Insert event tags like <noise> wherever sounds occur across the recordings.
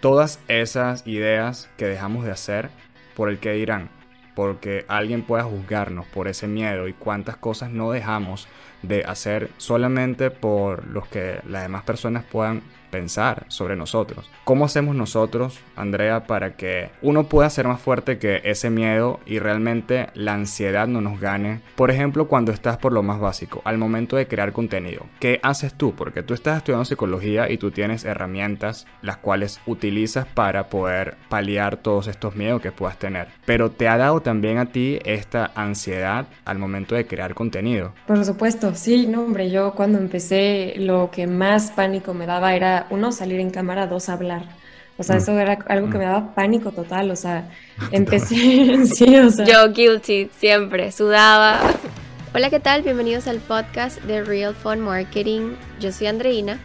todas esas ideas que dejamos de hacer por el que dirán, porque alguien pueda juzgarnos por ese miedo y cuántas cosas no dejamos de hacer solamente por los que las demás personas puedan pensar sobre nosotros. ¿Cómo hacemos nosotros, Andrea, para que uno pueda ser más fuerte que ese miedo y realmente la ansiedad no nos gane? Por ejemplo, cuando estás por lo más básico, al momento de crear contenido. ¿Qué haces tú? Porque tú estás estudiando psicología y tú tienes herramientas las cuales utilizas para poder paliar todos estos miedos que puedas tener. Pero te ha dado también a ti esta ansiedad al momento de crear contenido. Por supuesto, sí, no, hombre, yo cuando empecé lo que más pánico me daba era uno, salir en cámara, dos, hablar. O sea, mm. eso era algo que me mm. daba pánico total. O sea, <laughs> empecé, <laughs> sí, o sea. Yo guilty, siempre, sudaba. Hola, ¿qué tal? Bienvenidos al podcast de Real Fun Marketing. Yo soy Andreina.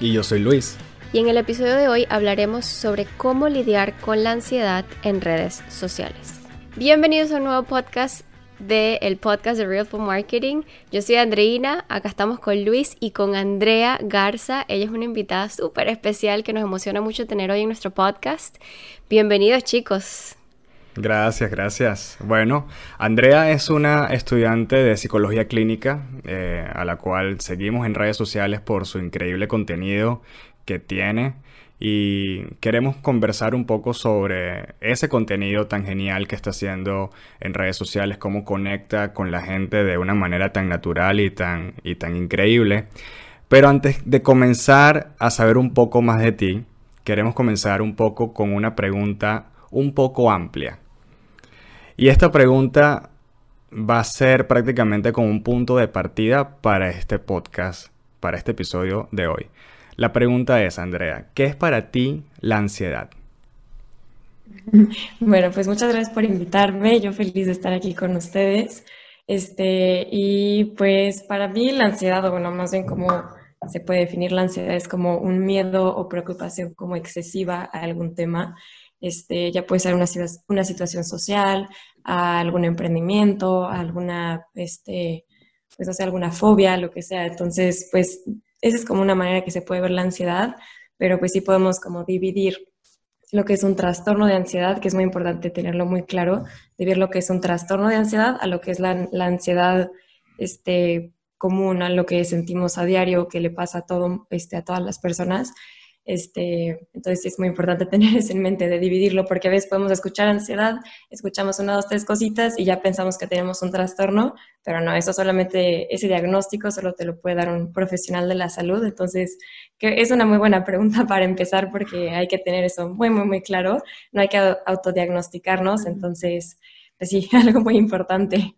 Y yo soy Luis. Y en el episodio de hoy hablaremos sobre cómo lidiar con la ansiedad en redes sociales. Bienvenidos a un nuevo podcast del podcast de Real Food Marketing. Yo soy Andreina, acá estamos con Luis y con Andrea Garza. Ella es una invitada súper especial que nos emociona mucho tener hoy en nuestro podcast. Bienvenidos chicos. Gracias, gracias. Bueno, Andrea es una estudiante de psicología clínica eh, a la cual seguimos en redes sociales por su increíble contenido que tiene y queremos conversar un poco sobre ese contenido tan genial que está haciendo en redes sociales, cómo conecta con la gente de una manera tan natural y tan, y tan increíble. Pero antes de comenzar a saber un poco más de ti, queremos comenzar un poco con una pregunta un poco amplia. Y esta pregunta va a ser prácticamente como un punto de partida para este podcast, para este episodio de hoy. La pregunta es, Andrea, ¿qué es para ti la ansiedad? <laughs> Bueno, pues muchas gracias por invitarme. Yo feliz de estar aquí con ustedes. Este, y pues para mí la ansiedad, o bueno, más bien como se puede definir la ansiedad, es como un miedo o preocupación como excesiva a algún tema. Este, ya puede ser una, situación social, a algún emprendimiento, a alguna, este, pues no sé, alguna fobia, lo que sea. Entonces, pues esa es como una manera que se puede ver la ansiedad, pero pues sí podemos como dividir lo que es un trastorno de ansiedad, que es muy importante tenerlo muy claro, de ver lo que es un trastorno de ansiedad a lo que es la, la ansiedad este, común, a lo que sentimos a diario, que le pasa a, todo, este, a todas las personas. Este, entonces es muy importante <laughs> tener eso en mente, de dividirlo, porque a veces podemos escuchar ansiedad, escuchamos una, dos, tres cositas y ya pensamos que tenemos un trastorno, pero no, eso solamente, ese diagnóstico solo te lo puede dar un profesional de la salud. Entonces, que es una muy buena pregunta para empezar porque hay que tener eso muy, muy, muy claro. No hay que autodiagnosticarnos, entonces, pues sí, <laughs> algo muy importante.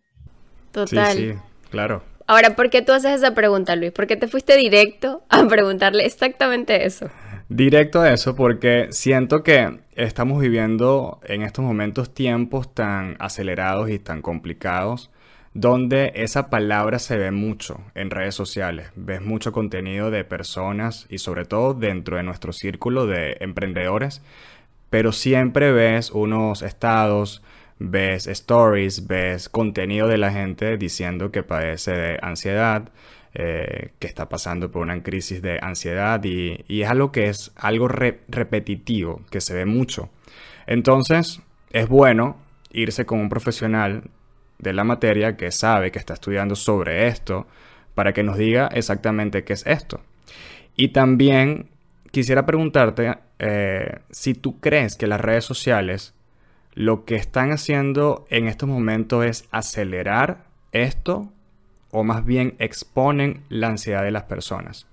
Total. Sí, sí, claro. Ahora, ¿por qué tú haces esa pregunta, Luis? ¿Por qué te fuiste directo a preguntarle exactamente eso? Directo a eso porque siento que estamos viviendo en estos momentos tiempos tan acelerados y tan complicados donde esa palabra se ve mucho en redes sociales. Ves mucho contenido de personas y sobre todo dentro de nuestro círculo de emprendedores, pero siempre ves unos estados, ves stories, ves contenido de la gente diciendo que padece de ansiedad, eh, que está pasando por una crisis de ansiedad y, es algo que es algo repetitivo, que se ve mucho. Entonces, es bueno irse con un profesional de la materia que sabe que está estudiando sobre esto para que nos diga exactamente qué es esto. Y también quisiera preguntarte eh, si tú crees que las redes sociales lo que están haciendo en estos momentos es acelerar esto o más bien exponen la ansiedad de las personas?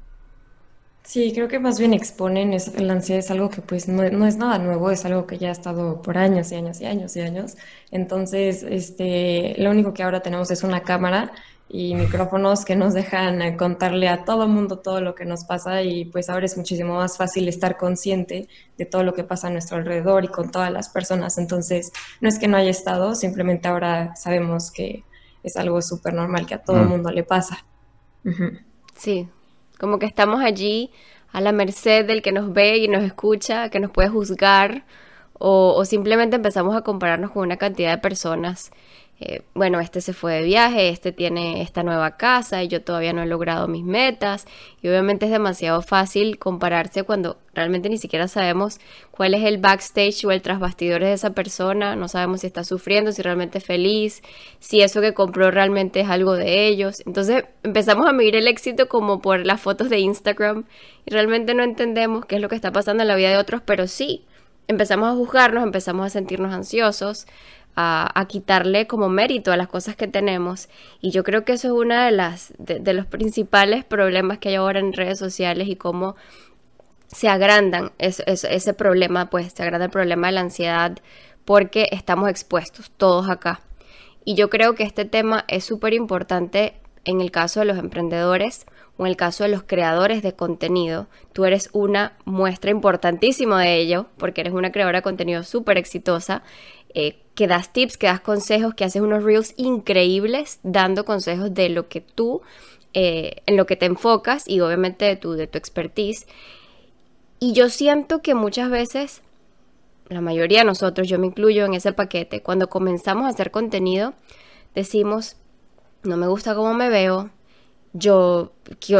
Sí, creo que más bien exponen, es, la ansiedad es algo que pues no, es nada nuevo, es algo que ya ha estado por años y años y años y años. Entonces, este, lo único que ahora tenemos es una cámara y micrófonos que nos dejan contarle a todo el mundo todo lo que nos pasa y pues ahora es muchísimo más fácil estar consciente de todo lo que pasa a nuestro alrededor y con todas las personas. Entonces, no es que no haya estado, simplemente ahora sabemos que es algo súper normal que a todo el mm. mundo le pasa. Sí, como que estamos allí a la merced del que nos ve y nos escucha, que nos puede juzgar, o, simplemente empezamos a compararnos con una cantidad de personas eh, bueno, este se fue de viaje, este tiene esta nueva casa y yo todavía no he logrado mis metas. Y obviamente es demasiado fácil compararse cuando realmente ni siquiera sabemos cuál es el backstage o el trasbastidores de esa persona, no sabemos si está sufriendo, si realmente es feliz, si eso que compró realmente es algo de ellos. Entonces empezamos a medir el éxito como por las fotos de Instagram y realmente no entendemos qué es lo que está pasando en la vida de otros, pero sí, empezamos a juzgarnos, empezamos a sentirnos ansiosos, a, quitarle como mérito a las cosas que tenemos. Y yo creo que eso es uno de, las, de, los principales problemas que hay ahora en redes sociales y cómo se agrandan ese problema, pues se agranda el problema de la ansiedad porque estamos expuestos todos acá. Y yo creo que este tema es súper importante en el caso de los emprendedores o en el caso de los creadores de contenido. Tú eres una muestra importantísima de ello porque eres una creadora de contenido súper exitosa eh, que das tips, que das consejos, que haces unos reels increíbles dando consejos de lo que tú, eh, en lo que te enfocas y obviamente de tu, de tu expertise. Y yo siento que muchas veces, la mayoría de nosotros, yo me incluyo en ese paquete, cuando comenzamos a hacer contenido, decimos, no me gusta cómo me veo, yo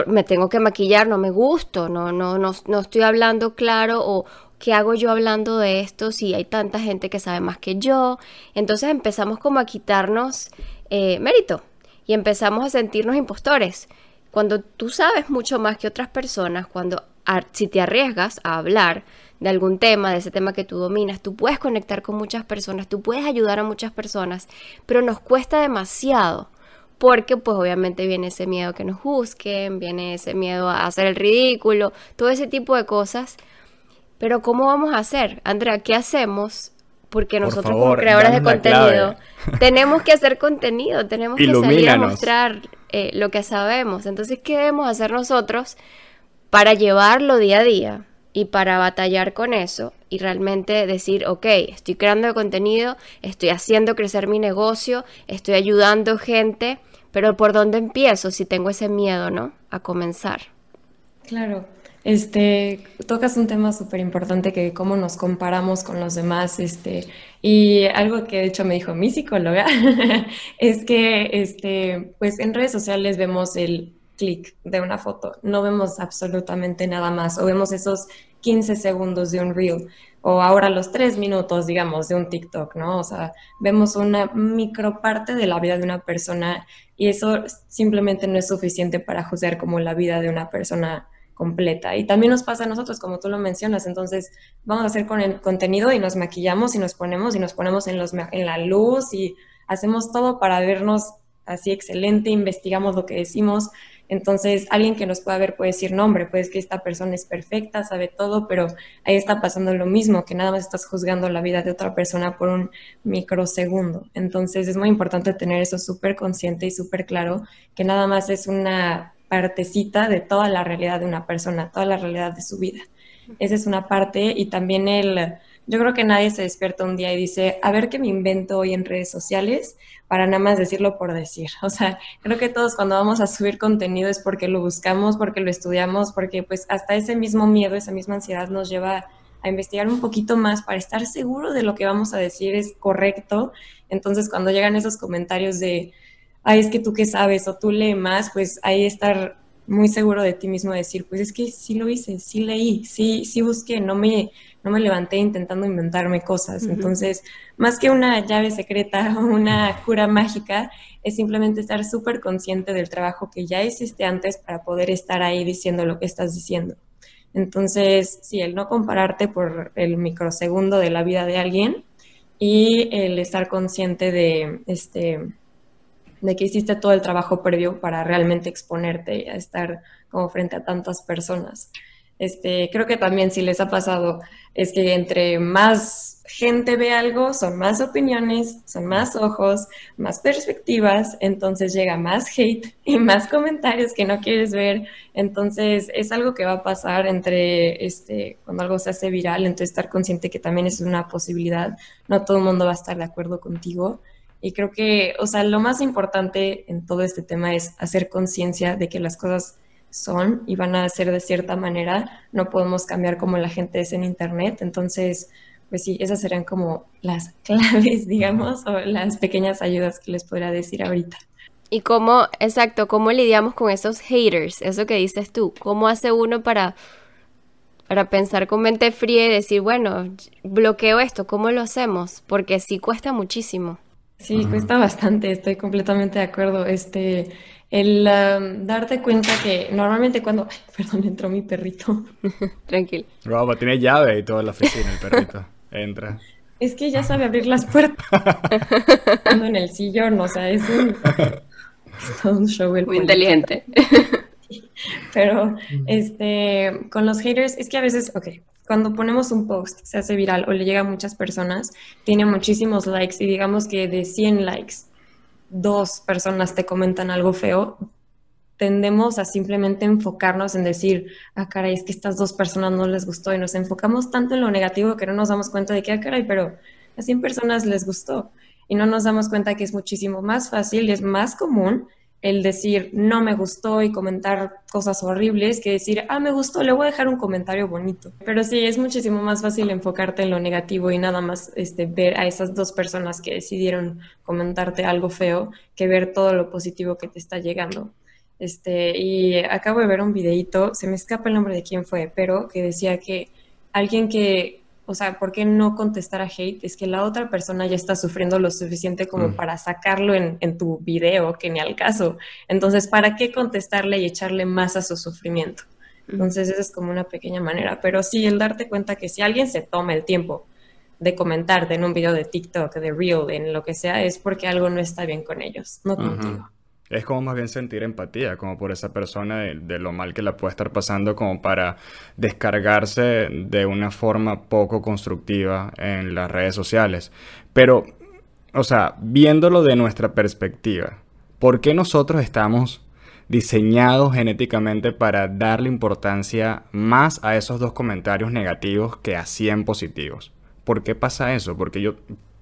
me tengo que maquillar, no me gusto, no, no, no, no estoy hablando claro o, ¿qué hago yo hablando de esto si hay tanta gente que sabe más que yo? Entonces empezamos como a quitarnos eh, mérito y empezamos a sentirnos impostores. Cuando tú sabes mucho más que otras personas, cuando si te arriesgas a hablar de algún tema, de ese tema que tú dominas, tú puedes conectar con muchas personas, tú puedes ayudar a muchas personas, pero nos cuesta demasiado porque pues obviamente viene ese miedo que nos juzguen, viene ese miedo a hacer el ridículo, todo ese tipo de cosas pero ¿cómo vamos a hacer? Andrea, ¿qué hacemos? Porque nosotros como creadores de contenido <laughs> tenemos que hacer contenido, tenemos que salir a mostrar eh, lo que sabemos. Entonces, ¿qué debemos hacer nosotros para llevarlo día a día y para batallar con eso y realmente decir, ok, estoy creando contenido, estoy haciendo crecer mi negocio, estoy ayudando gente, pero ¿por dónde empiezo si tengo ese miedo, ¿no? A comenzar. Claro, este, tocas un tema súper importante que cómo nos comparamos con los demás, este, y algo que de hecho me dijo mi psicóloga <laughs> es que, este, pues en redes sociales vemos el clic de una foto, no vemos absolutamente nada más, o vemos esos 15 segundos de un reel, o ahora los 3 minutos, digamos, de un TikTok, ¿no? O sea, vemos una micro parte de la vida de una persona y eso simplemente no es suficiente para juzgar como la vida de una persona completa. Y también nos pasa a nosotros, como tú lo mencionas. Entonces, vamos a hacer con el contenido y nos maquillamos y nos ponemos y nos ponemos en, los, en la luz y hacemos todo para vernos así excelente, investigamos lo que decimos. Entonces, alguien que nos pueda ver puede decir, no, hombre, pues que esta persona es perfecta, sabe todo, pero ahí está pasando lo mismo, que nada más estás juzgando la vida de otra persona por un microsegundo. Entonces, es muy importante tener eso súper consciente y súper claro, que nada más es una partecita de toda la realidad de una persona, toda la realidad de su vida. Esa es una parte y también el, yo creo que nadie se despierta un día y dice, a ver qué me invento hoy en redes sociales para nada más decirlo por decir. O sea, creo que todos cuando vamos a subir contenido es porque lo buscamos, porque lo estudiamos, porque pues hasta ese mismo miedo, esa misma ansiedad nos lleva a investigar un poquito más para estar seguro de lo que vamos a decir es correcto. Entonces, cuando llegan esos comentarios de, ay, es que tú qué sabes o tú lees más, pues ahí estar muy seguro de ti mismo, decir, pues es que sí lo hice, sí leí, sí, sí busqué, no me, no me levanté intentando inventarme cosas. Entonces, más que una llave secreta o una cura mágica, es simplemente estar súper consciente del trabajo que ya hiciste antes para poder estar ahí diciendo lo que estás diciendo. Entonces, sí, el no compararte por el microsegundo de la vida de alguien y el estar consciente de, este, de que hiciste todo el trabajo previo para realmente exponerte y a estar como frente a tantas personas. Este, creo que también si les ha pasado es que entre más gente ve algo, son más opiniones, son más ojos, más perspectivas, entonces llega más hate y más comentarios que no quieres ver. Entonces es algo que va a pasar entre este, cuando algo se hace viral, entonces estar consciente que también es una posibilidad. No todo el mundo va a estar de acuerdo contigo. Y creo que, o sea, lo más importante en todo este tema es hacer conciencia de que las cosas son y van a ser de cierta manera. No podemos cambiar como la gente es en Internet. Entonces, pues sí, esas serían como las <laughs> claves, digamos, o las pequeñas ayudas que les podría decir ahorita. Y cómo, exacto, cómo lidiamos con esos haters, eso que dices tú, cómo hace uno para, para pensar con mente fría y decir, bueno, bloqueo esto, ¿cómo lo hacemos? Porque sí cuesta muchísimo. Sí, cuesta bastante, estoy completamente de acuerdo. Este, el um, darte cuenta que normalmente cuando, perdón, entró mi perrito. <laughs> Tranquilo. Roba, tiene llave y toda la oficina el perrito. Entra. Es que ya sabe abrir las puertas. Ando en el sillón, o sea, es un, <laughs> un show Muy inteligente. <laughs> <laughs> Pero este, con los haters, es que a veces, ok, cuando ponemos un post, se hace viral o le llega a muchas personas, tiene muchísimos likes y digamos que de 100 likes, dos personas te comentan algo feo, tendemos a simplemente enfocarnos en decir, ah, caray, es que estas dos personas no les gustó y nos enfocamos tanto en lo negativo que no nos damos cuenta de que, ah, caray, pero a 100 personas les gustó y no nos damos cuenta que es muchísimo más fácil y es más común el decir no me gustó y comentar cosas horribles que decir, ah, me gustó, le voy a dejar un comentario bonito. Pero sí, es muchísimo más fácil enfocarte en lo negativo y nada más este, ver a esas dos personas que decidieron comentarte algo feo que ver todo lo positivo que te está llegando. Este, y acabo de ver un videito, se me escapa el nombre de quién fue, pero que decía que alguien que o sea, ¿por qué no contestar a hate? Es que la otra persona ya está sufriendo lo suficiente como mm. para sacarlo en, tu video, que ni al caso. Entonces, ¿para qué contestarle y echarle más a su sufrimiento? Mm. Entonces, esa es como una pequeña manera. Pero sí, el darte cuenta que si alguien se toma el tiempo de comentarte en un video de TikTok, de Reel, en lo que sea, es porque algo no está bien con ellos, no contigo. Es como más bien sentir empatía, como por esa persona de, lo mal que la puede estar pasando, como para descargarse de una forma poco constructiva en las redes sociales. Pero, o sea, viéndolo de nuestra perspectiva, ¿por qué nosotros estamos diseñados genéticamente para darle importancia más a esos dos comentarios negativos que a 100 positivos? ¿Por qué pasa eso? Porque yo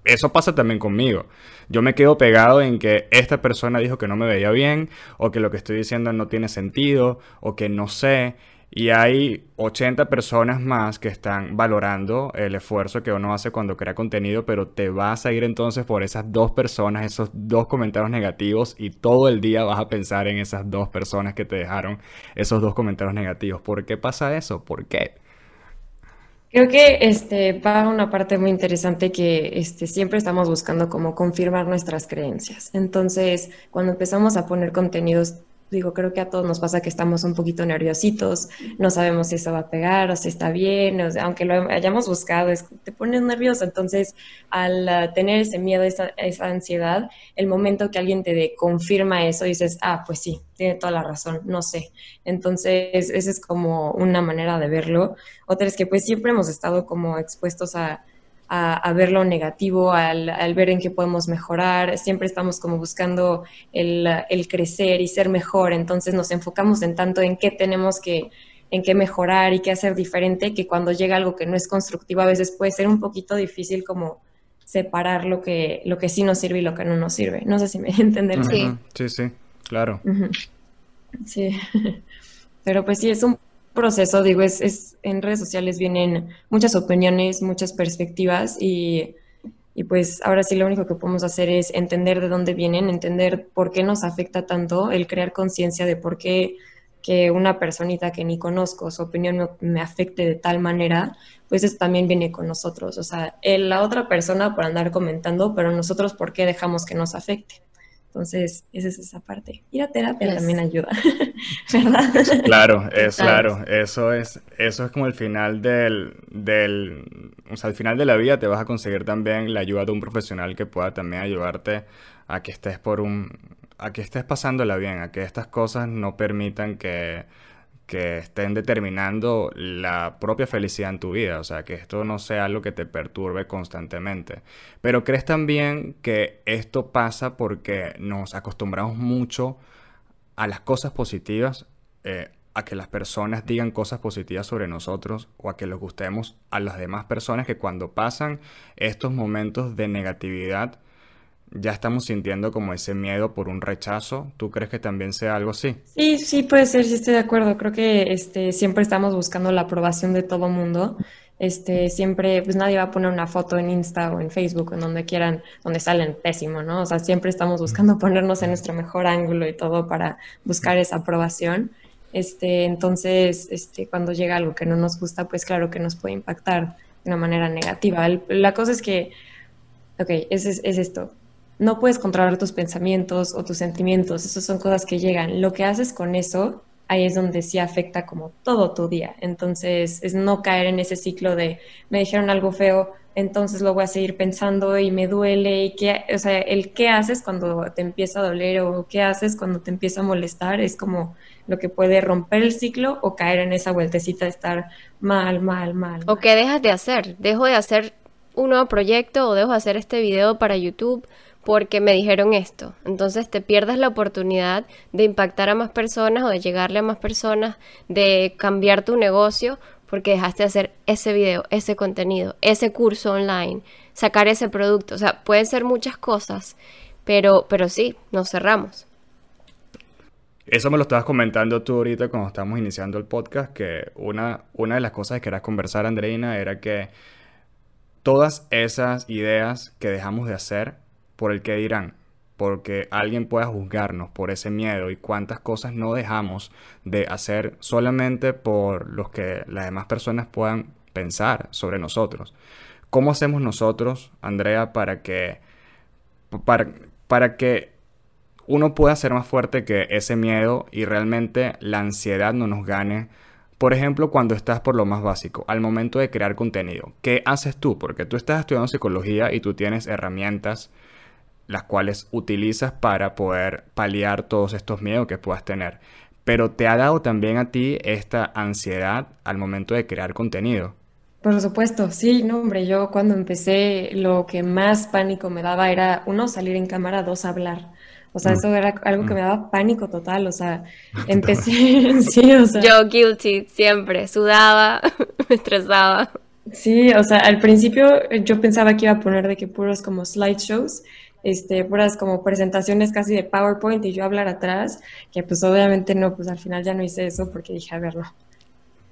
eso pasa también conmigo. Yo me quedo pegado en que esta persona dijo que no me veía bien, o que lo que estoy diciendo no tiene sentido, o que no sé. Y hay 80 personas más que están valorando el esfuerzo que uno hace cuando crea contenido, pero te vas a ir entonces por esas dos personas, esos dos comentarios negativos, y todo el día vas a pensar en esas dos personas que te dejaron esos dos comentarios negativos. ¿Por qué pasa eso? ¿Por qué? Creo que este, va una parte muy interesante que este, siempre estamos buscando como confirmar nuestras creencias. Entonces, cuando empezamos a poner contenidos digo, creo que a todos nos pasa que estamos un poquito nerviositos, no sabemos si eso va a pegar o si está bien, o aunque lo hayamos buscado, te pones nervioso. Entonces, al uh, tener ese miedo, esa, esa, ansiedad, el momento que alguien te confirma eso, dices, ah, pues sí, tiene toda la razón, no sé. Entonces, esa es como una manera de verlo. Otra es que pues siempre hemos estado como expuestos a a, ver lo negativo, al, ver en qué podemos mejorar. Siempre estamos como buscando el, crecer y ser mejor. Entonces nos enfocamos en tanto en qué tenemos que, en qué mejorar y qué hacer diferente, que cuando llega algo que no es constructivo a veces puede ser un poquito difícil como separar lo que, lo que sí nos sirve y lo que no nos sirve. No sé si me <laughs> entienden. Sí, sí, sí, claro. Sí, <laughs> pero pues sí, es un proceso, digo, es, es, en redes sociales vienen muchas opiniones, muchas perspectivas y, y, pues ahora sí lo único que podemos hacer es entender de dónde vienen, entender por qué nos afecta tanto, el crear conciencia de por qué que una personita que ni conozco, su opinión me, afecte de tal manera, pues eso también viene con nosotros. O sea, la otra persona por andar comentando, pero nosotros por qué dejamos que nos afecte. Entonces, esa es esa parte. Ir a terapia también ayuda, <laughs> ¿verdad? Claro, es claro. Eso es, eso es como el final del, del, o sea, al final de la vida te vas a conseguir también la ayuda de un profesional que pueda también ayudarte a que estés por un, a que estés pasándola bien, a que estas cosas no permitan que que estén determinando la propia felicidad en tu vida, o sea, que esto no sea algo que te perturbe constantemente. Pero crees también que esto pasa porque nos acostumbramos mucho a las cosas positivas, eh, a que las personas digan cosas positivas sobre nosotros o a que les gustemos a las demás personas que cuando pasan estos momentos de negatividad, ya estamos sintiendo como ese miedo por un rechazo. ¿Tú crees que también sea algo así? Sí, sí puede ser, sí estoy de acuerdo. Creo que este, siempre estamos buscando la aprobación de todo mundo este, siempre, pues nadie va a poner una foto en Insta o en Facebook, en donde quieran, donde salen pésimo, ¿no? O sea, siempre estamos buscando ponernos en nuestro mejor ángulo y todo para buscar esa aprobación. Este, entonces, este, cuando llega algo que no nos gusta, pues claro que nos puede impactar de una manera negativa. la cosa es que, ok, es, es, es esto. No puedes controlar tus pensamientos o tus sentimientos, esas son cosas que llegan. Lo que haces con eso ahí es donde sí afecta como todo tu día. Entonces, es no caer en ese ciclo de me dijeron algo feo, entonces lo voy a seguir pensando y me duele y qué, o sea, el qué haces cuando te empieza a doler o qué haces cuando te empieza a molestar es como lo que puede romper el ciclo o caer en esa vueltecita de estar mal, mal, mal. O qué dejas de hacer, dejo de hacer un nuevo proyecto o dejo de hacer este video para YouTube porque me dijeron esto. Entonces te pierdes la oportunidad de impactar a más personas o de llegarle a más personas, de cambiar tu negocio porque dejaste de hacer ese video, ese contenido, ese curso online, sacar ese producto. O sea, pueden ser muchas cosas, pero, pero sí, nos cerramos. Eso me lo estabas comentando tú ahorita cuando estábamos iniciando el podcast, que una, una de las cosas que querías conversar, Andreina, era que todas esas ideas que dejamos de hacer por el que dirán, porque alguien pueda juzgarnos por ese miedo y cuántas cosas no dejamos de hacer solamente por los que las demás personas puedan pensar sobre nosotros. ¿Cómo hacemos nosotros, Andrea, para que, para, para que uno pueda ser más fuerte que ese miedo y realmente la ansiedad no nos gane? Por ejemplo, cuando estás por lo más básico, al momento de crear contenido, ¿qué haces tú? Porque tú estás estudiando psicología y tú tienes herramientas las cuales utilizas para poder paliar todos estos miedos que puedas tener. Pero te ha dado también a ti esta ansiedad al momento de crear contenido. Por supuesto, sí, no, hombre, yo cuando empecé lo que más pánico me daba era, uno, salir en cámara, dos, hablar. O sea, mm. eso era algo que me mm. daba pánico total, o sea, <laughs> empecé, <laughs> sí, o sea. Yo guilty, siempre, sudaba, <laughs> me estresaba. Sí, o sea, al principio yo pensaba que iba a poner de que puros como slideshows este, puras como presentaciones casi de PowerPoint y yo hablar atrás, que pues obviamente no, pues al final ya no hice eso porque dije, a ver, no,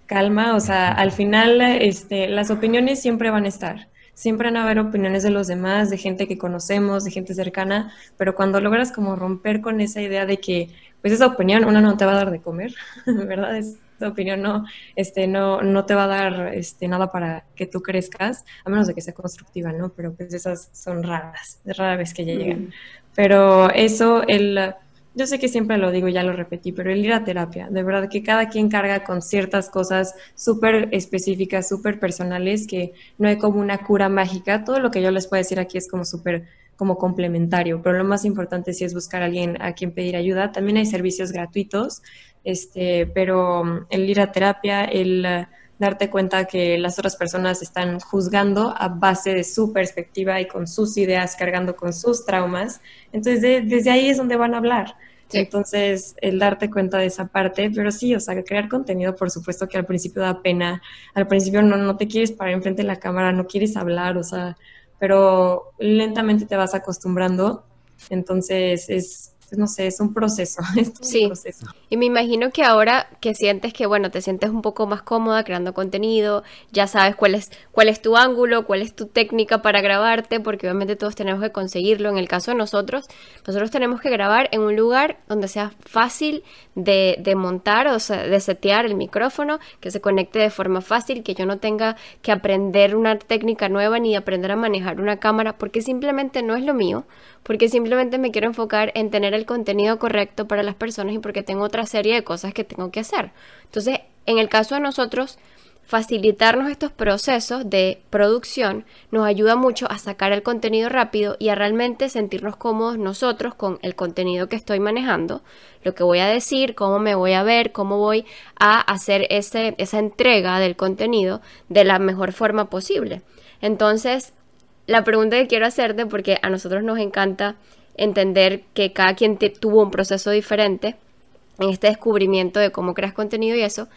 calma, o sea, al final este, las opiniones siempre van a estar. Siempre van a haber opiniones de los demás, de gente que conocemos, de gente cercana, pero cuando logras como romper con esa idea de que, pues esa opinión, una no te va a dar de comer, <laughs> ¿verdad? Es, opinión no, este, no, no te va a dar este, nada para que tú crezcas, a menos de que sea constructiva, ¿no? Pero pues esas son raras, es rara vez que ya llegan. Pero eso, el, yo sé que siempre lo digo, ya lo repetí, pero el ir a terapia, de verdad que cada quien carga con ciertas cosas súper específicas, súper personales, que no hay como una cura mágica. Todo lo que yo les puedo decir aquí es como súper como complementario, pero lo más importante sí es buscar a alguien a quien pedir ayuda. También hay servicios gratuitos este, pero mm, el ir a terapia, el eh, darte cuenta que las otras personas están juzgando a base de su perspectiva y con sus ideas, cargando con sus traumas. Entonces, desde ahí es donde van a hablar. Entonces, el darte cuenta de esa parte, pero sí, o sea, crear contenido, por supuesto que al principio da pena, al principio no, no te quieres parar enfrente de la cámara, no quieres hablar, o sea, pero lentamente te vas acostumbrando. Entonces, es no sé, es un proceso. <laughs> sí. Y me imagino que ahora que sientes que, bueno, te sientes un poco más cómoda creando contenido, ya sabes cuál es, cuál es tu ángulo, cuál es tu técnica para grabarte, porque obviamente todos tenemos que conseguirlo. En el caso de nosotros, nosotros tenemos que grabar en un lugar donde sea fácil de, de montar, o sea, de setear el micrófono, que se conecte de forma fácil, que yo no tenga que aprender una técnica nueva ni aprender a manejar una cámara, porque simplemente no es lo mío porque simplemente me quiero enfocar en tener el contenido correcto para las personas y porque tengo otra serie de cosas que tengo que hacer. Entonces, en el caso de nosotros, facilitarnos estos procesos de producción nos ayuda mucho a sacar el contenido rápido y a realmente sentirnos cómodos nosotros con el contenido que estoy manejando, lo que voy a decir, cómo me voy a ver, cómo voy a hacer ese, esa entrega del contenido de la mejor forma posible. Entonces, la pregunta que quiero hacerte, porque a nosotros nos encanta entender que cada quien tuvo un proceso diferente en este descubrimiento de cómo creas contenido y eso,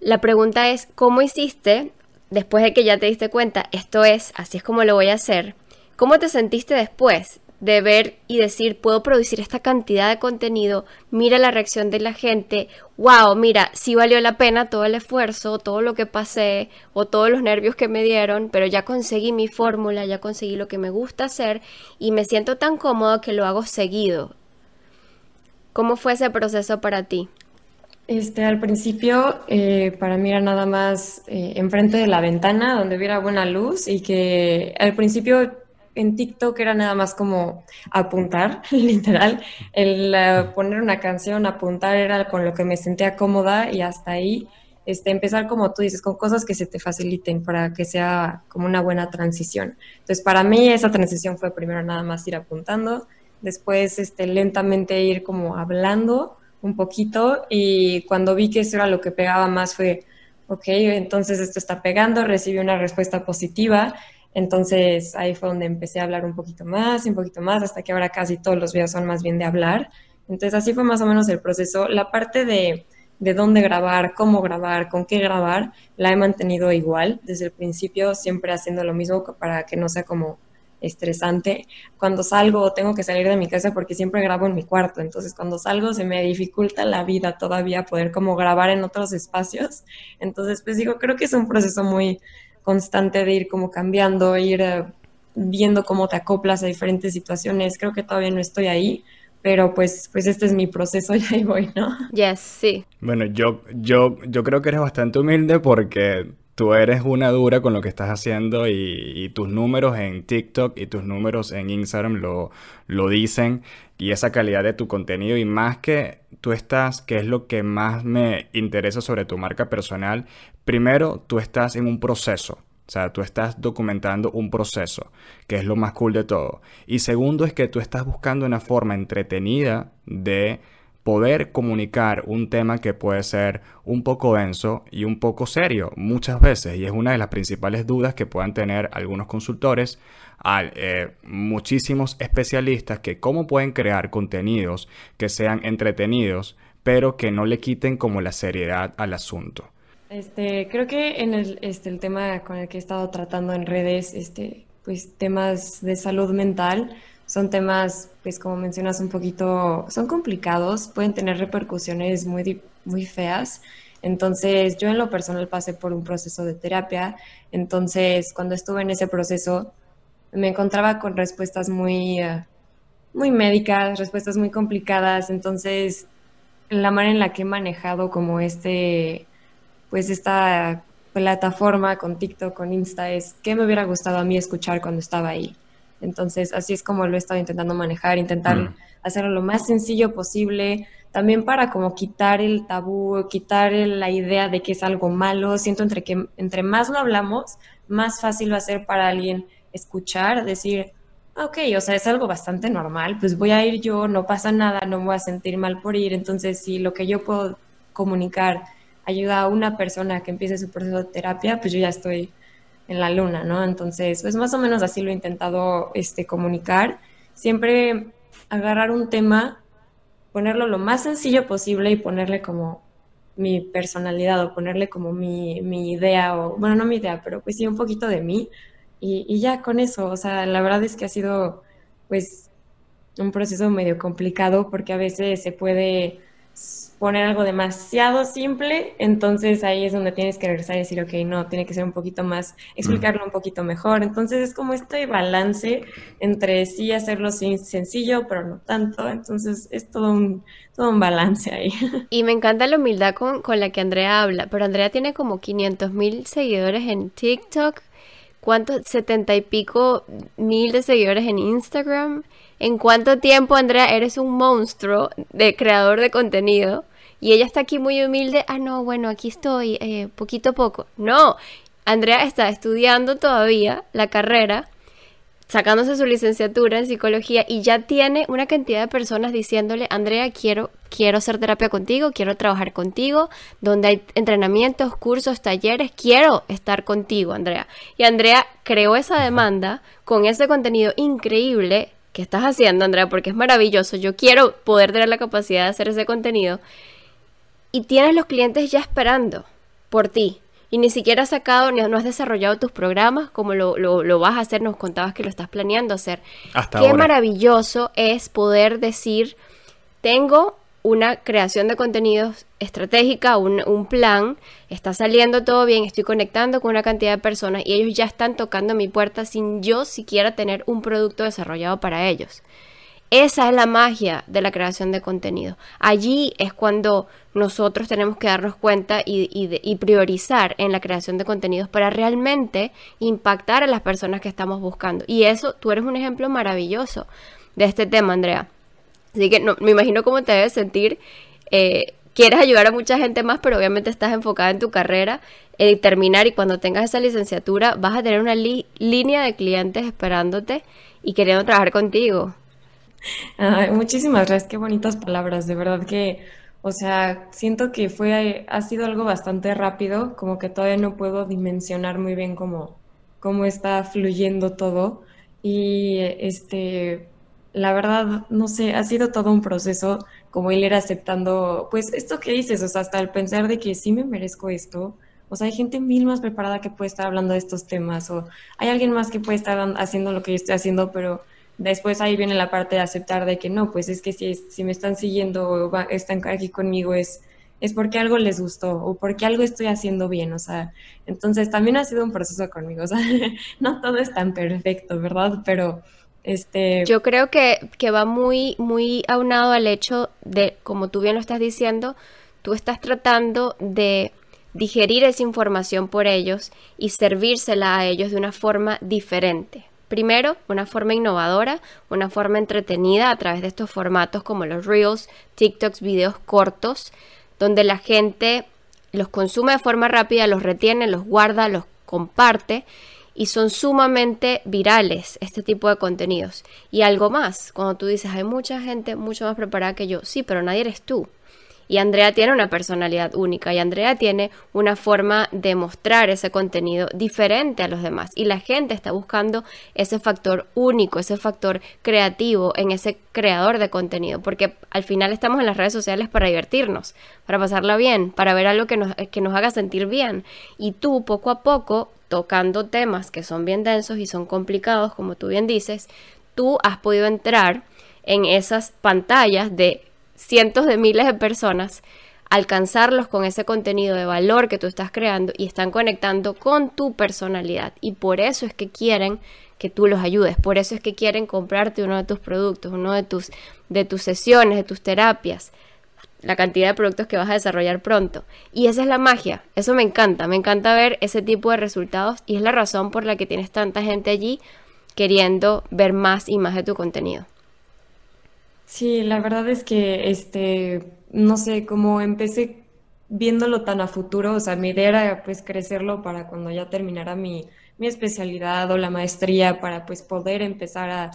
la pregunta es, ¿cómo hiciste después de que ya te diste cuenta, esto es, así es como lo voy a hacer? ¿Cómo te sentiste después? De ver y decir, puedo producir esta cantidad de contenido, mira la reacción de la gente, wow, mira, sí valió la pena todo el esfuerzo, todo lo que pasé o todos los nervios que me dieron, pero ya conseguí mi fórmula, ya conseguí lo que me gusta hacer y me siento tan cómodo que lo hago seguido. ¿Cómo fue ese proceso para ti? Este, al principio, eh, para mí era nada más eh, enfrente de la ventana donde hubiera buena luz y que al principio en TikTok era nada más como apuntar, <laughs> literal. El eh, poner una canción, apuntar era con lo que me sentía cómoda y hasta ahí este, empezar como tú dices, con cosas que se te faciliten para que sea como una buena transición. Entonces, para mí esa transición fue primero nada más ir apuntando, después este, lentamente ir como hablando un poquito y cuando vi que eso era lo que pegaba más fue, ok, entonces esto está pegando, recibí una respuesta positiva entonces ahí fue donde empecé a hablar un poquito más y un poquito más, hasta que ahora casi todos los videos son más bien de hablar. Entonces así fue más o menos el proceso. La parte de, de dónde grabar, cómo grabar, con qué grabar, la he mantenido igual desde el principio, siempre haciendo lo mismo para que no sea como estresante. Cuando salgo tengo que salir de mi casa porque siempre grabo en mi cuarto, entonces cuando salgo se me dificulta la vida todavía poder como grabar en otros espacios. Entonces pues digo, creo que es un proceso muy constante de ir como cambiando, ir eh, viendo cómo te acoplas a diferentes situaciones. Creo que todavía no estoy ahí, pero pues, pues este es mi proceso <laughs> y ahí voy, ¿no? Yes, sí. Bueno, yo, yo, yo creo que eres bastante humilde porque tú eres una dura con lo que estás haciendo y, tus números en TikTok y tus números en Instagram lo, lo dicen y esa calidad de tu contenido y más que tú estás, que es lo que más me interesa sobre tu marca personal, primero tú estás en un proceso. O sea, tú estás documentando un proceso, que es lo más cool de todo. Y segundo es que tú estás buscando una forma entretenida de poder comunicar un tema que puede ser un poco denso y un poco serio muchas veces. Y es una de las principales dudas que puedan tener algunos consultores a eh, muchísimos especialistas que cómo pueden crear contenidos que sean entretenidos, pero que no le quiten como la seriedad al asunto. Este, creo que en el, este, el tema con el que he estado tratando en redes, este, pues temas de salud mental, son temas, pues como mencionas un poquito, son complicados, pueden tener repercusiones muy, muy feas. Entonces, yo en lo personal pasé por un proceso de terapia. Entonces, cuando estuve en ese proceso, me encontraba con respuestas muy, eh, muy médicas, respuestas muy complicadas. Entonces, la manera en la que he manejado como este, pues esta plataforma con TikTok, con Insta, es qué me hubiera gustado a mí escuchar cuando estaba ahí. Entonces, así es como lo he estado intentando manejar, intentar mm. hacerlo lo más sencillo posible, también para como quitar el tabú, quitar la idea de que es algo malo. Siento entre que entre más lo hablamos, más fácil va a ser para alguien escuchar, decir, ok, o sea, es algo bastante normal, pues voy a ir yo, no pasa nada, no me voy a sentir mal por ir. Entonces, si lo que yo puedo comunicar ayuda a una persona que empiece su proceso de terapia, pues yo ya estoy en la luna, ¿no? Entonces, pues más o menos así lo he intentado este, comunicar. Siempre agarrar un tema, ponerlo lo más sencillo posible y ponerle como mi personalidad o ponerle como mi, mi idea, o bueno, no mi idea, pero pues sí, un poquito de mí. Y, ya con eso, o sea, la verdad es que ha sido pues un proceso medio complicado porque a veces se puede poner algo demasiado simple, entonces ahí es donde tienes que regresar y decir, ok, no, tiene que ser un poquito más, explicarlo un poquito mejor. Entonces es como este balance entre sí hacerlo sencillo, pero no tanto. Entonces es todo un, todo un balance ahí. <laughs> Y me encanta la humildad con, con la que Andrea habla, pero Andrea tiene como 500 mil seguidores en TikTok. ¿Cuántos? 70 y pico mil de seguidores en Instagram. ¿En cuánto tiempo, Andrea, eres un monstruo de creador de contenido? Y ella está aquí muy humilde, ah, no, bueno, aquí estoy, eh, poquito a poco. No, Andrea está estudiando todavía la carrera, sacándose su licenciatura en psicología y ya tiene una cantidad de personas diciéndole, Andrea, quiero, quiero hacer terapia contigo, quiero trabajar contigo, donde hay entrenamientos, cursos, talleres, quiero estar contigo, Andrea. Y Andrea creó esa demanda con ese contenido increíble que estás haciendo, Andrea, porque es maravilloso. Yo quiero poder tener la capacidad de hacer ese contenido. Y tienes los clientes ya esperando por ti. Y ni siquiera has sacado, ni no has desarrollado tus programas como lo, vas a hacer, nos contabas que lo estás planeando hacer. Hasta Qué maravilloso es poder decir, tengo una creación de contenidos estratégica, un, un, plan, está saliendo todo bien, estoy conectando con una cantidad de personas y ellos ya están tocando mi puerta sin yo siquiera tener un producto desarrollado para ellos. Esa es la magia de la creación de contenido. Allí es cuando nosotros tenemos que darnos cuenta y, priorizar en la creación de contenidos para realmente impactar a las personas que estamos buscando. Y eso, tú eres un ejemplo maravilloso de este tema, Andrea. Así que no, me imagino cómo te debes sentir. Eh, quieres ayudar a mucha gente más, pero obviamente estás enfocada en tu carrera, en terminar y cuando tengas esa licenciatura vas a tener una línea de clientes esperándote y queriendo trabajar contigo muchísimas gracias, qué bonitas palabras, de verdad que, o sea, siento que fue, ha sido algo bastante rápido, como que todavía no puedo dimensionar muy bien cómo, cómo está fluyendo todo. Y este, la verdad, no sé, ha sido todo un proceso como ir aceptando, pues esto que dices, o sea, hasta el pensar de que sí me merezco esto, o sea, hay gente mil más preparada que puede estar hablando de estos temas, o hay alguien más que puede estar haciendo lo que yo estoy haciendo, pero después ahí viene la parte de aceptar de que no, pues es que si, si me están siguiendo o están aquí conmigo es, es porque algo les gustó o porque algo estoy haciendo bien, o sea, entonces también ha sido un proceso conmigo, <laughs> o sea, no todo es tan perfecto, ¿verdad? Pero... Este... Yo creo que, que va muy, muy aunado al hecho de, como tú bien lo estás diciendo, tú estás tratando de digerir esa información por ellos y servírsela a ellos de una forma diferente. Primero, una forma innovadora, una forma entretenida a través de estos formatos como los Reels, TikToks, videos cortos, donde la gente los consume de forma rápida, los retiene, los guarda, los comparte y son sumamente virales este tipo de contenidos. Y algo más, cuando tú dices, hay mucha gente mucho más preparada que yo, sí, pero nadie eres tú. Y Andrea tiene una personalidad única y Andrea tiene una forma de mostrar ese contenido diferente a los demás. Y la gente está buscando ese factor único, ese factor creativo en ese creador de contenido. Porque al final estamos en las redes sociales para divertirnos, para pasarla bien, para ver algo que nos, que nos haga sentir bien. Y tú poco a poco, tocando temas que son bien densos y son complicados, como tú bien dices, tú has podido entrar en esas pantallas de cientos de miles de personas, alcanzarlos con ese contenido de valor que tú estás creando y están conectando con tu personalidad. Y por eso es que quieren que tú los ayudes, por eso es que quieren comprarte uno de tus productos, uno de tus, de tus sesiones, de tus terapias, la cantidad de productos que vas a desarrollar pronto. Y esa es la magia, eso me encanta, me encanta ver ese tipo de resultados y es la razón por la que tienes tanta gente allí queriendo ver más y más de tu contenido. Sí, la verdad es que, este, no sé, como empecé viéndolo tan a futuro, o sea, mi idea era pues crecerlo para cuando ya terminara mi, mi especialidad o la maestría para pues poder empezar a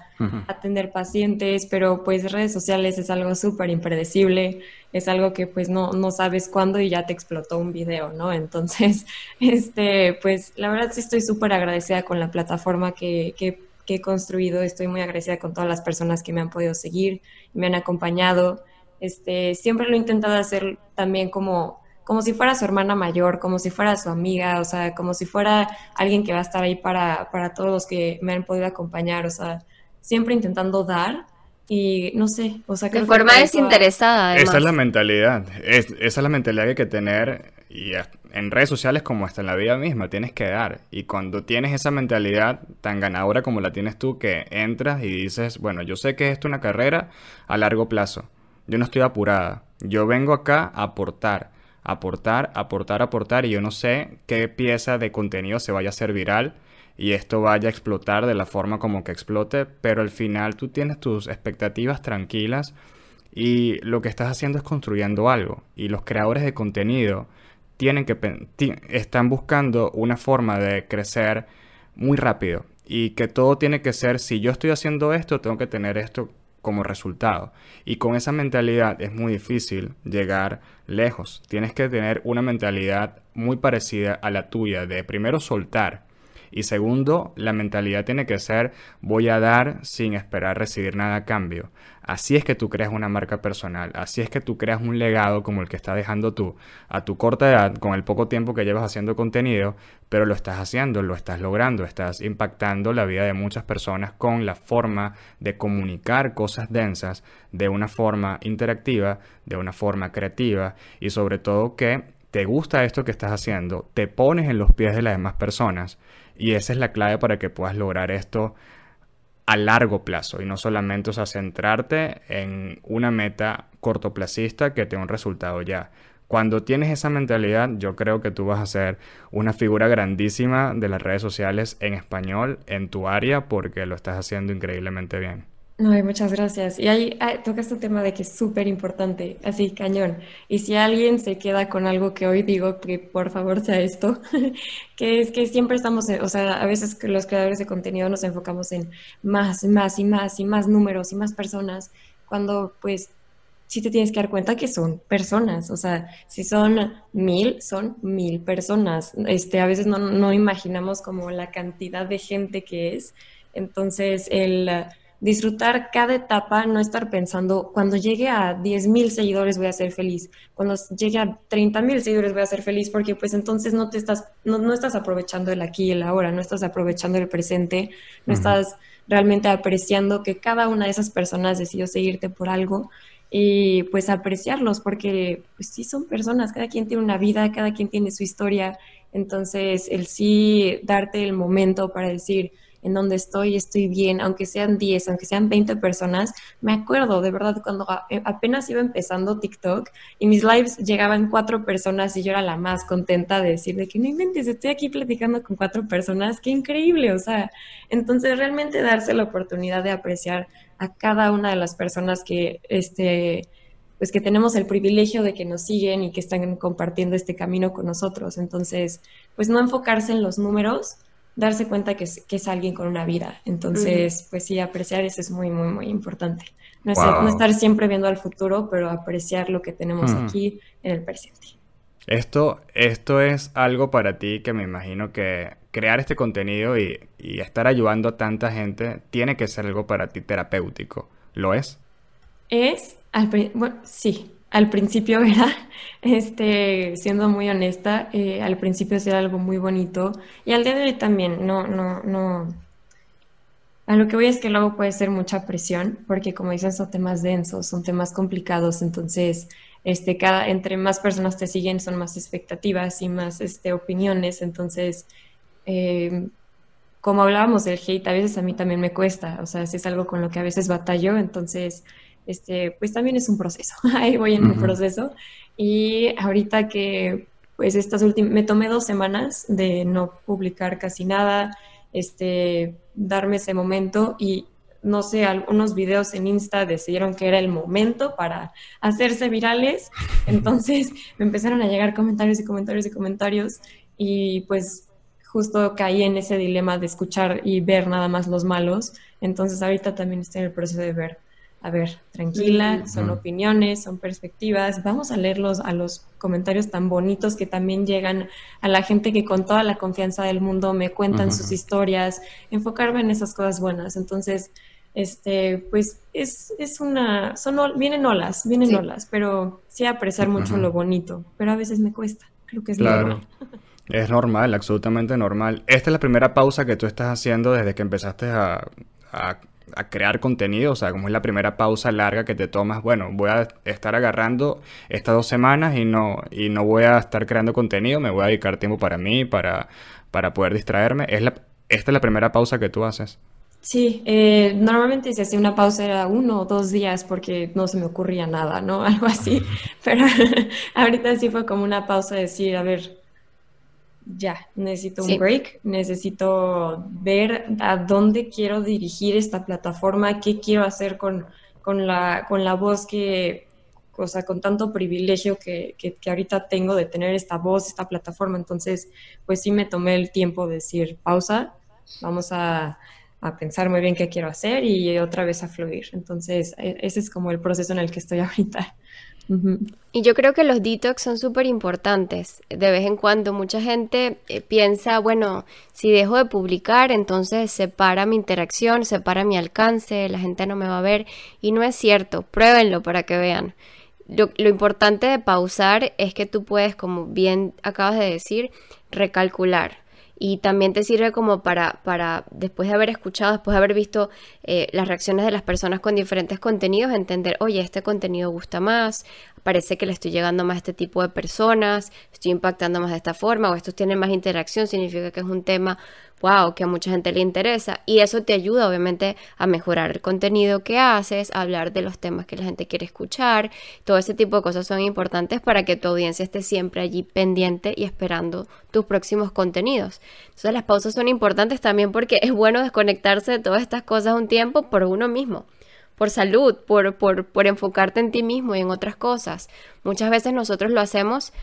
atender pacientes, pero pues redes sociales es algo súper impredecible, es algo que pues no, no sabes cuándo y ya te explotó un video, ¿no? Entonces, <laughs> este, pues la verdad sí estoy súper agradecida con la plataforma que, que que he construido. Estoy muy agradecida con todas las personas que me han podido seguir, me han acompañado. Este, siempre lo he intentado hacer también como, como si fuera su hermana mayor, como si fuera su amiga, o sea, como si fuera alguien que va a estar ahí para, para todos los que me han podido acompañar, o sea, siempre intentando dar y no sé, o sea, que de forma desinteresada. Esa es la mentalidad, es, esa es la mentalidad que hay que tener y en redes sociales como hasta en la vida misma, tienes que dar. Y cuando tienes esa mentalidad tan ganadora como la tienes tú, que entras y dices, bueno, yo sé que esto es una carrera a largo plazo, yo no estoy apurada, yo vengo acá a aportar, aportar, aportar, aportar, y yo no sé qué pieza de contenido se vaya a hacer viral y esto vaya a explotar de la forma como que explote, pero al final tú tienes tus expectativas tranquilas y lo que estás haciendo es construyendo algo. Y los creadores de contenido tienen que están buscando una forma de crecer muy rápido y que todo tiene que ser si yo estoy haciendo esto, tengo que tener esto como resultado. Y con esa mentalidad es muy difícil llegar lejos. Tienes que tener una mentalidad muy parecida a la tuya de primero soltar Y segundo, la mentalidad tiene que ser voy a dar sin esperar recibir nada a cambio. Así es que tú creas una marca personal, así es que tú creas un legado como el que estás dejando tú a tu corta edad, con el poco tiempo que llevas haciendo contenido, pero lo estás haciendo, lo estás logrando, estás impactando la vida de muchas personas con la forma de comunicar cosas densas de una forma interactiva, de una forma creativa y sobre todo que te gusta esto que estás haciendo, te pones en los pies de las demás personas y esa es la clave para que puedas lograr esto a largo plazo y no solamente centrarte en una meta cortoplacista que te un resultado ya. Cuando tienes esa mentalidad, yo creo que tú vas a ser una figura grandísima de las redes sociales en español en tu área porque lo estás haciendo increíblemente bien. No, muchas gracias. Y ahí, tocas un tema de que es súper importante, así cañón. Y si alguien se queda con algo que hoy digo, que por favor sea esto, <laughs> que es que siempre estamos, o sea, a veces los creadores de contenido nos enfocamos en más, más y más y más números y más personas, cuando pues sí te tienes que dar cuenta que son personas, o sea, si son mil, son mil personas. Este, a veces no, no imaginamos como la cantidad de gente que es. Entonces, el disfrutar cada etapa, no estar pensando, cuando llegue a 10 mil seguidores voy a ser feliz, cuando llegue a 30 mil seguidores voy a ser feliz, porque pues entonces no te estás, no, estás aprovechando el aquí y el ahora, no estás aprovechando el presente, no estás realmente apreciando que cada una de esas personas decidió seguirte por algo y pues apreciarlos, porque pues sí son personas, cada quien tiene una vida, cada quien tiene su historia, entonces el sí darte el momento para decir, en donde estoy, estoy bien, aunque sean 10, aunque sean 20 personas. Me acuerdo, de verdad, cuando eh, apenas iba empezando TikTok y mis lives llegaban cuatro personas y yo era la más contenta de decir de que no inventes, estoy aquí platicando con cuatro personas, qué increíble, o sea, entonces realmente darse la oportunidad de apreciar a cada una de las personas que, este, pues que tenemos el privilegio de que nos siguen y que están compartiendo este camino con nosotros. Entonces, pues no enfocarse en los números, darse cuenta que es, que es alguien con una vida. Entonces, pues sí, apreciar eso es muy, muy, muy importante. No, estar siempre viendo al futuro, pero apreciar lo que tenemos aquí en el presente. Esto, esto es algo para ti que me imagino que crear este contenido y, y estar ayudando a tanta gente tiene que ser algo para ti terapéutico. ¿Lo es? Es, al, bueno, sí, al principio <laughs> era, este, siendo muy honesta, eh, al principio era algo muy bonito y al día de hoy también, no, no, no. A lo que voy es que luego puede ser mucha presión, porque como dicen, son temas densos, son temas complicados, entonces, este, cada, entre más personas te siguen, son más expectativas y más, este, opiniones, entonces, em, como hablábamos del hate, a veces a mí también me cuesta, o sea, si es algo con lo que a veces batallo, entonces, este, pues también es un proceso. <laughs> Ahí voy en un proceso. Y ahorita que, pues estas últimas, me tomé dos semanas de no publicar casi nada, este, darme ese momento y no sé, algunos videos en Insta decidieron que era el momento para hacerse virales. <laughs> Entonces me empezaron a llegar comentarios y comentarios y comentarios y pues justo caí en ese dilema de escuchar y ver nada más los malos. Entonces ahorita también estoy en el proceso de ver a ver, tranquila, son opiniones, son perspectivas, vamos a leerlos a los comentarios tan bonitos que también llegan a la gente que con toda la confianza del mundo me cuentan sus historias, enfocarme en esas cosas buenas. Entonces, este, pues es, es una, son, vienen olas, vienen olas, pero sí apreciar mucho lo bonito, pero a veces me cuesta, creo que es claro. <laughs> Es normal, absolutamente normal. Esta es la primera pausa que tú estás haciendo desde que empezaste a a crear contenido, o sea, como es la primera pausa larga que te tomas, bueno, voy a estar agarrando estas dos semanas y no, y no voy a estar creando contenido, me voy a dedicar tiempo para mí, para, para poder distraerme. ¿Es la, ¿Esta es la primera pausa que tú haces? Sí, eh, normalmente si hacía una pausa era uno o dos días porque no se me ocurría nada, ¿no? <laughs> Algo así, pero <laughs> ahorita sí fue como una pausa de decir, a ver, ya, necesito un break, necesito ver a dónde quiero dirigir esta plataforma, qué quiero hacer con, con, la, con la voz que, o sea, con tanto privilegio que, que, ahorita tengo de tener esta voz, esta plataforma. Entonces, pues sí me tomé el tiempo de decir, pausa, vamos a, a pensar muy bien qué quiero hacer y otra vez a fluir. Entonces, e, ese es como el proceso en el que estoy ahorita. Y yo creo que los detox son súper importantes. De vez en cuando mucha gente eh, piensa, bueno, si dejo de publicar, entonces se para mi interacción, se para mi alcance, la gente no me va a ver. Y no es cierto, pruébenlo para que vean. Lo, lo importante de pausar es que tú puedes, como bien acabas de decir, recalcular y también te sirve como para, para después de haber escuchado, después de haber visto eh, las reacciones de las personas con diferentes contenidos, entender, oye, este contenido gusta más, parece que le estoy llegando más a este tipo de personas, estoy impactando más de esta forma, o estos tienen más interacción, significa que es un tema wow, que a mucha gente le interesa. Y eso te ayuda obviamente a mejorar el contenido que haces, a hablar de los temas que la gente quiere escuchar. Todo ese tipo de cosas son importantes para que tu audiencia esté siempre allí pendiente y esperando tus próximos contenidos. Entonces las pausas son importantes también porque es bueno desconectarse de todas estas cosas un tiempo por uno mismo por salud, por, por, por enfocarte en ti mismo y en otras cosas. Muchas veces nosotros lo hacemos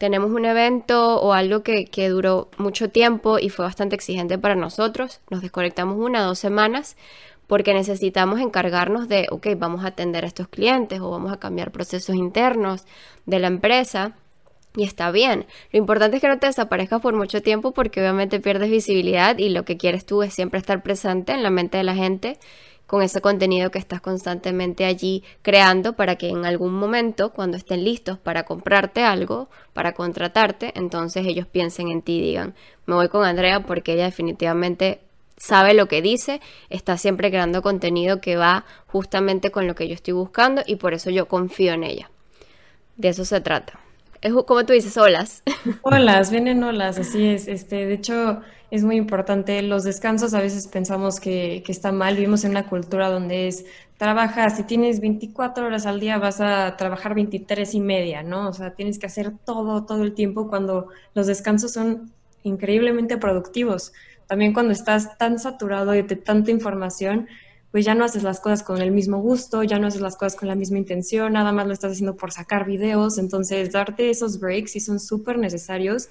tenemos un evento o algo que, duró mucho tiempo y fue bastante exigente para nosotros, nos desconectamos una o dos semanas porque necesitamos encargarnos de, ok, vamos a atender a estos clientes o vamos a cambiar procesos internos de la empresa. Y está bien. Lo importante es que no te desaparezcas por mucho tiempo porque obviamente pierdes visibilidad y lo que quieres tú es siempre estar presente en la mente de la gente con ese contenido que estás constantemente allí creando para que en algún momento, cuando estén listos para comprarte algo, para contratarte, entonces ellos piensen en ti y digan, me voy con Andrea porque ella definitivamente sabe lo que dice, está siempre creando contenido que va justamente con lo que yo estoy buscando y por eso yo confío en ella. De eso se trata. Es como tú dices, olas. Olas, vienen olas, así es. Este, de hecho, es muy importante. Los descansos a veces pensamos que, que está mal. Vivimos en una cultura donde es, trabajas, si tienes 24 horas al día, vas a trabajar 23 y media, ¿no? O sea, tienes que hacer todo, todo el tiempo cuando los descansos son increíblemente productivos. También cuando estás tan saturado de tanta información, pues ya no haces las cosas con el mismo gusto, ya no haces las cosas con la misma intención, nada más lo estás haciendo por sacar videos, entonces darte esos breaks sí son súper necesarios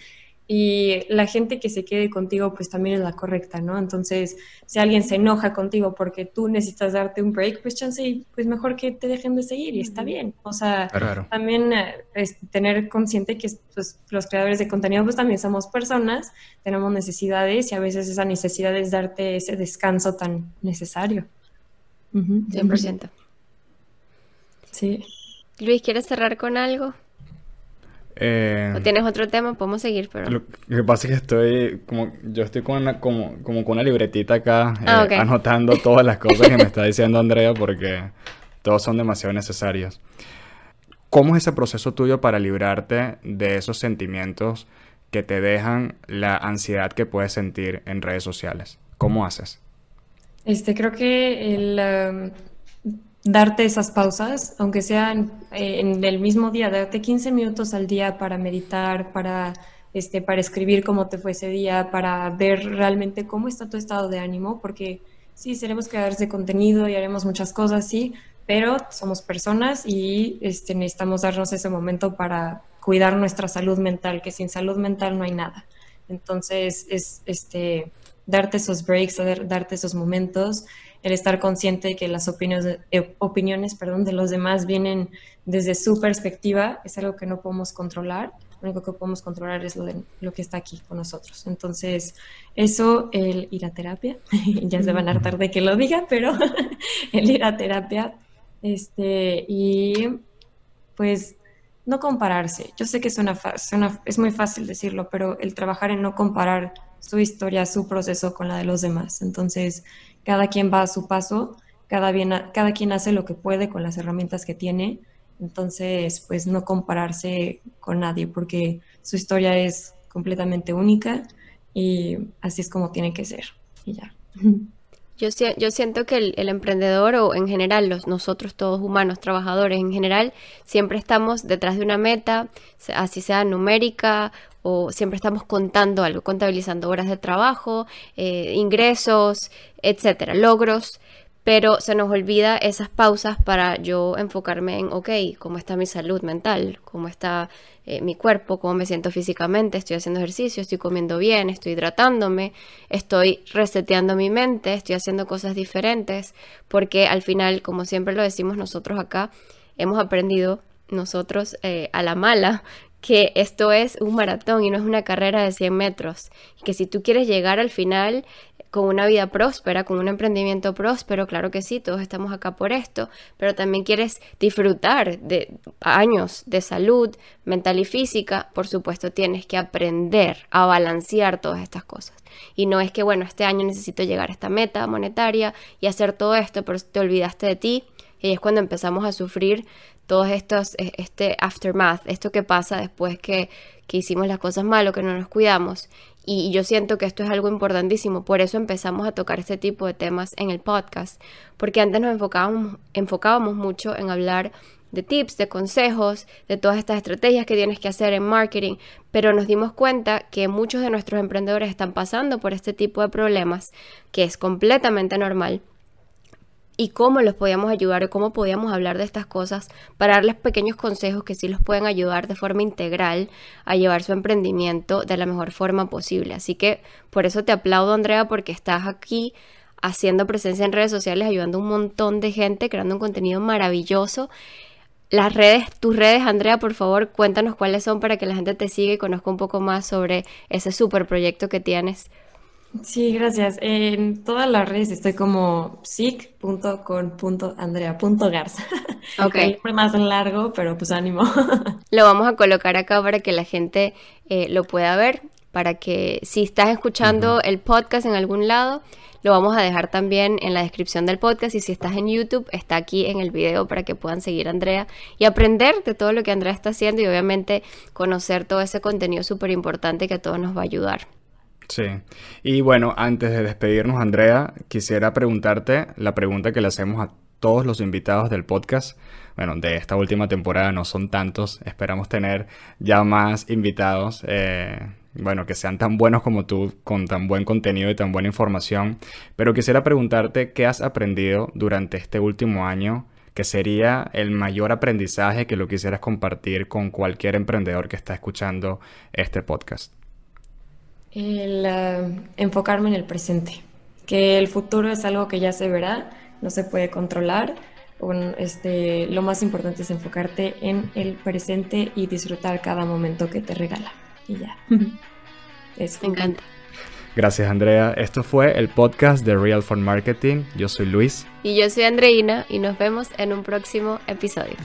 y la gente que se quede contigo pues también es la correcta, ¿no? Entonces, si alguien se enoja contigo porque tú necesitas darte un break, pues chance, pues mejor que te dejen de seguir y está bien. O sea, también eh, es tener consciente que pues, los creadores de contenido pues también somos personas, tenemos necesidades y a veces esa necesidad es darte ese descanso tan necesario. 100%. Sí. Luis, ¿quieres cerrar con algo? Eh, ¿O tienes otro tema? Podemos seguir, pero... Lo que pasa es que estoy como... Yo estoy con una, como, como con una libretita acá, ah, eh, anotando todas las cosas que me está diciendo Andrea porque todos son demasiado necesarios. ¿Cómo es ese proceso tuyo para librarte de esos sentimientos que te dejan la ansiedad que puedes sentir en redes sociales? ¿Cómo haces? Este, creo que el um, darte esas pausas, aunque sean eh, en el mismo día, darte 15 minutos al día para meditar, para, este, para escribir cómo te fue ese día, para ver realmente cómo está tu estado de ánimo, porque sí, seremos creadores de contenido y haremos muchas cosas, sí, pero somos personas y este, necesitamos darnos ese momento para cuidar nuestra salud mental, que sin salud mental no hay nada. Entonces, es este darte esos breaks, darte esos momentos, el estar consciente de que las opiniones, eh, opiniones perdón, de los demás vienen desde su perspectiva, es algo que no podemos controlar. Lo único que podemos controlar es lo, de, lo que está aquí con nosotros. Entonces, eso, el ir a terapia, <laughs> ya se van a hartar de que lo diga, pero <laughs> el ir a terapia, este, y pues no compararse. Yo sé que suena, suena, es muy fácil decirlo, pero el trabajar en no comparar su historia, su proceso con la de los demás. Entonces, cada quien va a su paso, cada, bien, cada quien hace lo que puede con las herramientas que tiene. Entonces, pues no compararse con nadie, porque su historia es completamente única y así es como tiene que ser. Y ya. <laughs> Yo, yo siento que el, emprendedor o en general los, nosotros todos humanos, trabajadores en general, siempre estamos detrás de una meta, así sea numérica o siempre estamos contando algo, contabilizando horas de trabajo, eh, ingresos, etcétera, logros, pero se nos olvida esas pausas para yo enfocarme en, ok, cómo está mi salud mental, cómo está eh, mi cuerpo, cómo me siento físicamente, estoy haciendo ejercicio, estoy comiendo bien, estoy hidratándome, estoy reseteando mi mente, estoy haciendo cosas diferentes, porque al final, como siempre lo decimos nosotros acá, hemos aprendido nosotros eh, a la mala que esto es un maratón y no es una carrera de 100 metros. Que si tú quieres llegar al final con una vida próspera, con un emprendimiento próspero, claro que sí, todos estamos acá por esto, pero también quieres disfrutar de años de salud mental y física, por supuesto tienes que aprender a balancear todas estas cosas. Y no es que, bueno, este año necesito llegar a esta meta monetaria y hacer todo esto, pero te olvidaste de ti. Y es cuando empezamos a sufrir todos estos, e, este aftermath, esto que pasa después que, que hicimos las cosas mal o que no nos cuidamos. Y yo siento que esto es algo importantísimo, por eso empezamos a tocar este tipo de temas en el podcast, porque antes nos enfocábamos, enfocábamos mucho en hablar de tips, de consejos, de todas estas estrategias que tienes que hacer en marketing, pero nos dimos cuenta que muchos de nuestros emprendedores están pasando por este tipo de problemas, que es completamente normal y cómo los podíamos ayudar y cómo podíamos hablar de estas cosas para darles pequeños consejos que sí los pueden ayudar de forma integral a llevar su emprendimiento de la mejor forma posible. Así que por eso te aplaudo Andrea porque estás aquí haciendo presencia en redes sociales, ayudando a un montón de gente, creando un contenido maravilloso. Las redes, tus redes, Andrea, por favor, cuéntanos cuáles son para que la gente te siga y conozca un poco más sobre ese super proyecto que tienes. Sí, gracias. En todas las redes estoy como sic.con.andrea.garza. <laughs> Ok. El nombre más largo, pero pues ánimo. <laughs> Lo vamos a colocar acá para que la gente eh, lo pueda ver, para que si estás escuchando el podcast en algún lado, lo vamos a dejar también en la descripción del podcast y si estás en YouTube, está aquí en el video para que puedan seguir a Andrea y aprender de todo lo que Andrea está haciendo y obviamente conocer todo ese contenido súper importante que a todos nos va a ayudar. Sí. Y bueno, antes de despedirnos, Andrea, quisiera preguntarte la pregunta que le hacemos a todos los invitados del podcast. Bueno, de esta última temporada no son tantos. Esperamos tener ya más invitados. Eh, bueno, que sean tan buenos como tú, con tan buen contenido y tan buena información. Pero quisiera preguntarte qué has aprendido durante este último año, que sería el mayor aprendizaje que lo quisieras compartir con cualquier emprendedor que está escuchando este podcast. El eh, enfocarme en el presente, que el futuro es algo que ya se verá, no se puede controlar. este, lo más importante es enfocarte en el presente y disfrutar cada momento que te regala. Y ya. <laughs> Eso. Me encanta. Gracias Andrea. Esto fue el podcast de Real for Marketing. Yo soy Luis. Y yo soy Andreina y nos vemos en un próximo episodio.